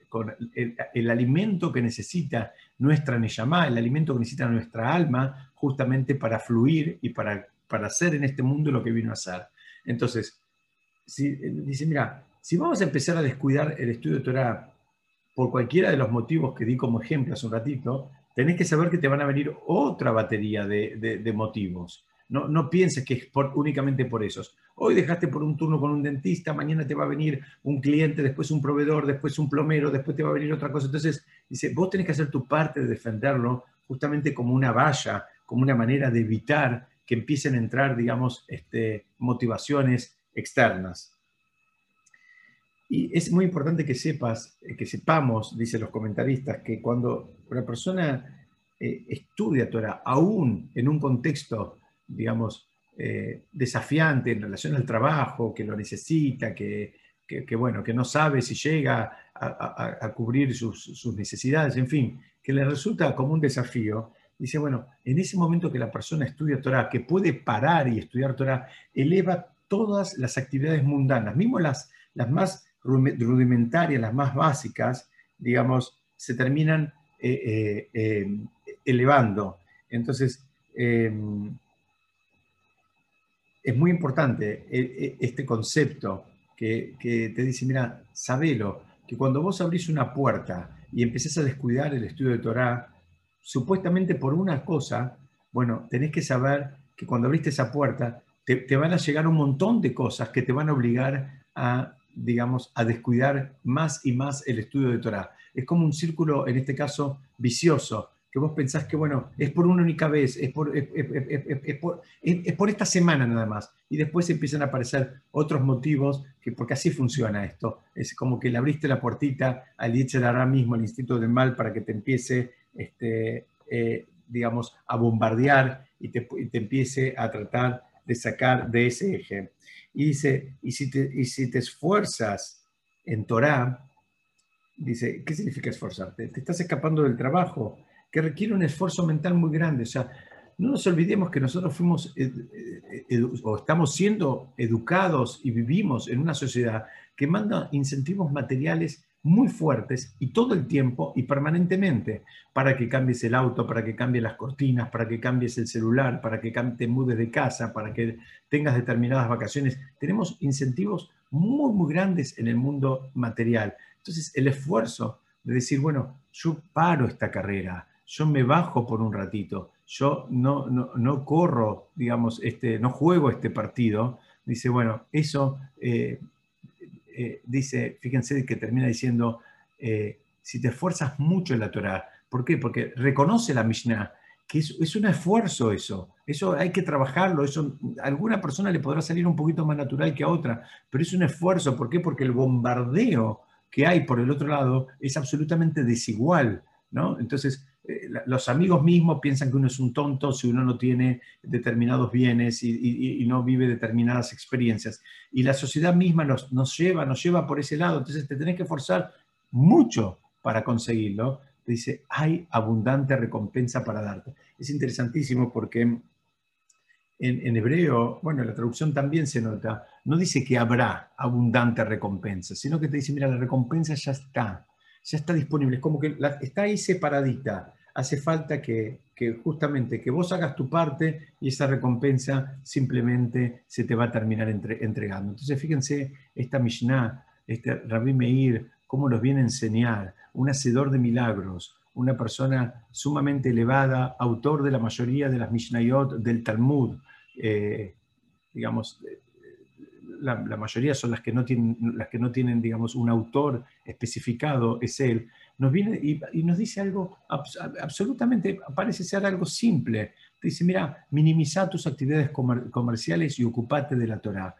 el, alimento que necesita nuestra Neyamá, el alimento que necesita nuestra alma, justamente para fluir y para, para hacer en este mundo lo que vino a hacer. Entonces, si, dice, mira, si vamos a empezar a descuidar el estudio de Torah por cualquiera de los motivos que di como ejemplo hace un ratito, tenés que saber que te van a venir otra batería de, motivos. No, no, pienses que es únicamente por esos. Hoy dejaste por un turno con un dentista, mañana te va a venir un cliente, después un proveedor, después un plomero, después te va a venir otra cosa. Entonces, dice, vos tenés que hacer tu parte de defenderlo justamente como una valla, como una manera de evitar que empiecen a entrar, digamos, este, motivaciones externas. Y es muy importante que sepas, eh, que sepamos, dicen los comentaristas, que cuando una persona eh, estudia Torah, aún en un contexto, digamos, eh, desafiante en relación al trabajo, que lo necesita, que, bueno, que no sabe si llega a, cubrir sus, necesidades, en fin, que le resulta como un desafío, dice, bueno, en ese momento que la persona estudia Torah, que puede parar y estudiar Torah, eleva todas las actividades mundanas, mismo las, las más rudimentarias, las más básicas, digamos, se terminan eh, eh, elevando. Entonces, em, es muy importante este concepto que, te dice, mira, sabelo, que cuando vos abrís una puerta y empezás a descuidar el estudio de Torah, supuestamente por una cosa, bueno, tenés que saber que cuando abriste esa puerta, te, te, van a llegar un montón de cosas que te van a obligar a, digamos, a descuidar más y más el estudio de Torah. Es como un círculo, en este caso, vicioso, que vos pensás que, bueno, es por una única vez, es por, es, por, esta semana nada más, y después empiezan a aparecer otros motivos, que, porque así funciona esto, es como que le abriste la puertita al ahora mismo, al instinto del mal, para que te empiece, este, eh, digamos, a bombardear y te, te, empiece a tratar de sacar de ese eje. Y dice, y si te, y si te esfuerzas en Torah, dice, ¿qué significa esforzarte? Te estás escapando del trabajo, que requiere un esfuerzo mental muy grande. O sea, no nos olvidemos que nosotros fuimos o estamos siendo educados y vivimos en una sociedad que manda incentivos materiales muy fuertes y todo el tiempo y permanentemente para que cambies el auto, para que cambies las cortinas, para que cambies el celular, para que te mudes de casa, para que tengas determinadas vacaciones. Tenemos incentivos muy, muy grandes en el mundo material. Entonces, el esfuerzo de decir, bueno, yo paro esta carrera, yo me bajo por un ratito, yo no, no, corro, digamos, este, no juego este partido, Dice, bueno, eso eh, eh, dice, fíjense que termina diciendo, eh, si te esfuerzas mucho en la Torah, ¿por qué? Porque reconoce la Mishnah que es, un esfuerzo eso, eso hay que trabajarlo, eso a alguna persona le podrá salir un poquito más natural que a otra, pero es un esfuerzo, ¿por qué? Porque el bombardeo que hay por el otro lado es absolutamente desigual, ¿no? Entonces, eh, los amigos mismos piensan que uno es un tonto si uno no tiene determinados bienes y, no vive determinadas experiencias. Y la sociedad misma nos, nos, lleva, nos lleva por ese lado, entonces te tenés que forzar mucho para conseguirlo dice, hay abundante recompensa para darte. Es interesantísimo porque en, hebreo, bueno, la traducción también se nota, no dice que habrá abundante recompensa, sino que te dice, mira, la recompensa ya está, ya está disponible, es como que está ahí separadita. Hace falta que, justamente que vos hagas tu parte y esa recompensa simplemente se te va a terminar entregando. Entonces, fíjense, esta Mishnah, este Rabbi Meir, cómo los viene a enseñar, un hacedor de milagros, una persona sumamente elevada, autor de la mayoría de las Mishnayot del Talmud, eh, digamos, la, mayoría son las que no tienen, las que no tienen digamos, un autor especificado, es él, nos viene y, nos dice algo absolutamente, parece ser algo simple. dice, mira, minimiza tus actividades comerciales y ocupate de la Torah.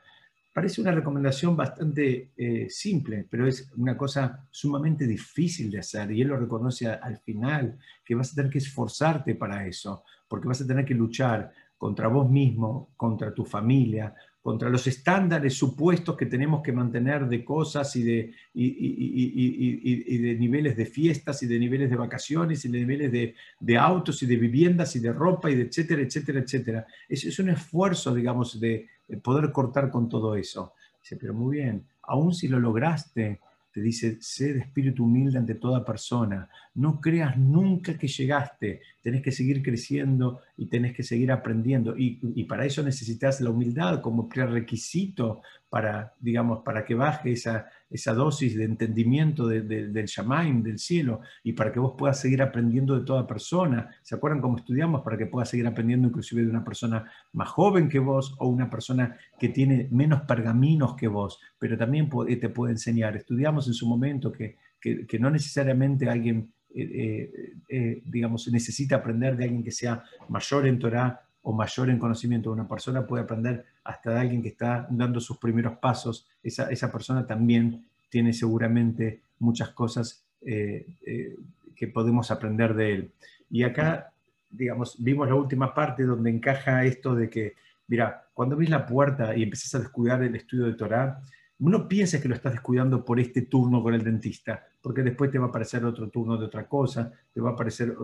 Parece una recomendación bastante eh, simple, pero es una cosa sumamente difícil de hacer y él lo reconoce al final, que vas a tener que esforzarte para eso, porque vas a tener que luchar contra vos mismo, contra tu familia, contra los estándares supuestos que tenemos que mantener de cosas y de, y, de niveles de fiestas y de niveles de vacaciones y de niveles de, autos y de viviendas y de ropa y de etcétera, etcétera, etcétera. Es, es un esfuerzo, digamos, de, poder cortar con todo eso. Dice, pero muy bien, aún si lo lograste, te dice, sé de espíritu humilde ante toda persona. No creas nunca que llegaste. Tenés que seguir creciendo y tenés que seguir aprendiendo. Y, y para eso necesitas la humildad como prerequisito para, digamos, para que baje esa, esa dosis de entendimiento del Shamaim, del cielo, y para que vos puedas seguir aprendiendo de toda persona. ¿Se acuerdan cómo estudiamos? Para que puedas seguir aprendiendo inclusive de una persona más joven que vos o una persona que tiene menos pergaminos que vos, pero también te puede enseñar. Estudiamos en su momento que, que, no necesariamente alguien, eh, eh, eh, digamos, necesita aprender de alguien que sea mayor en Torah o mayor en conocimiento. Una persona puede aprender hasta de alguien que está dando sus primeros pasos. Esa, esa persona también tiene seguramente muchas cosas eh, eh, que podemos aprender de él. Y acá, digamos, vimos la última parte donde encaja esto de que, mira, cuando ves la puerta y empiezas a descuidar el estudio de Torah, no pienses que lo estás descuidando por este turno con el dentista, porque después te va a aparecer otro turno de otra cosa, te va a aparecer,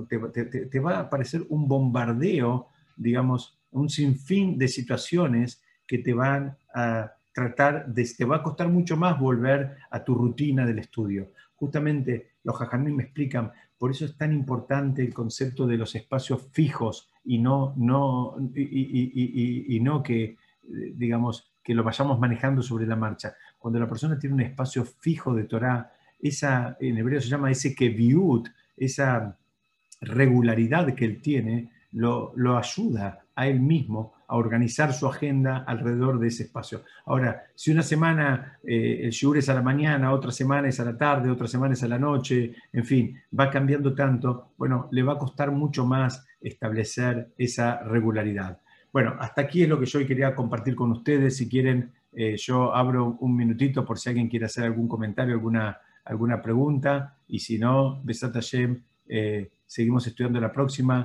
te va a aparecer un bombardeo digamos, un sinfín de situaciones que te van a tratar de, te va a costar mucho más volver a tu rutina del estudio. Justamente los jajamí me explican, por eso es tan importante el concepto de los espacios fijos y no, no, y, no que, digamos, que lo vayamos manejando sobre la marcha. Cuando la persona tiene un espacio fijo de Torah, esa, en hebreo se llama ese keviut, esa regularidad que él tiene, lo, ayuda a él mismo a organizar su agenda alrededor de ese espacio. Ahora, si una semana eh, el shiur es a la mañana, otra semana es a la tarde, otra semana es a la noche, en fin, va cambiando tanto, bueno, le va a costar mucho más establecer esa regularidad. Bueno, hasta aquí es lo que yo hoy quería compartir con ustedes. Si quieren, eh, yo abro un minutito por si alguien quiere hacer algún comentario, alguna, alguna pregunta. Y si no, Besat Hashem, eh, seguimos estudiando la próxima.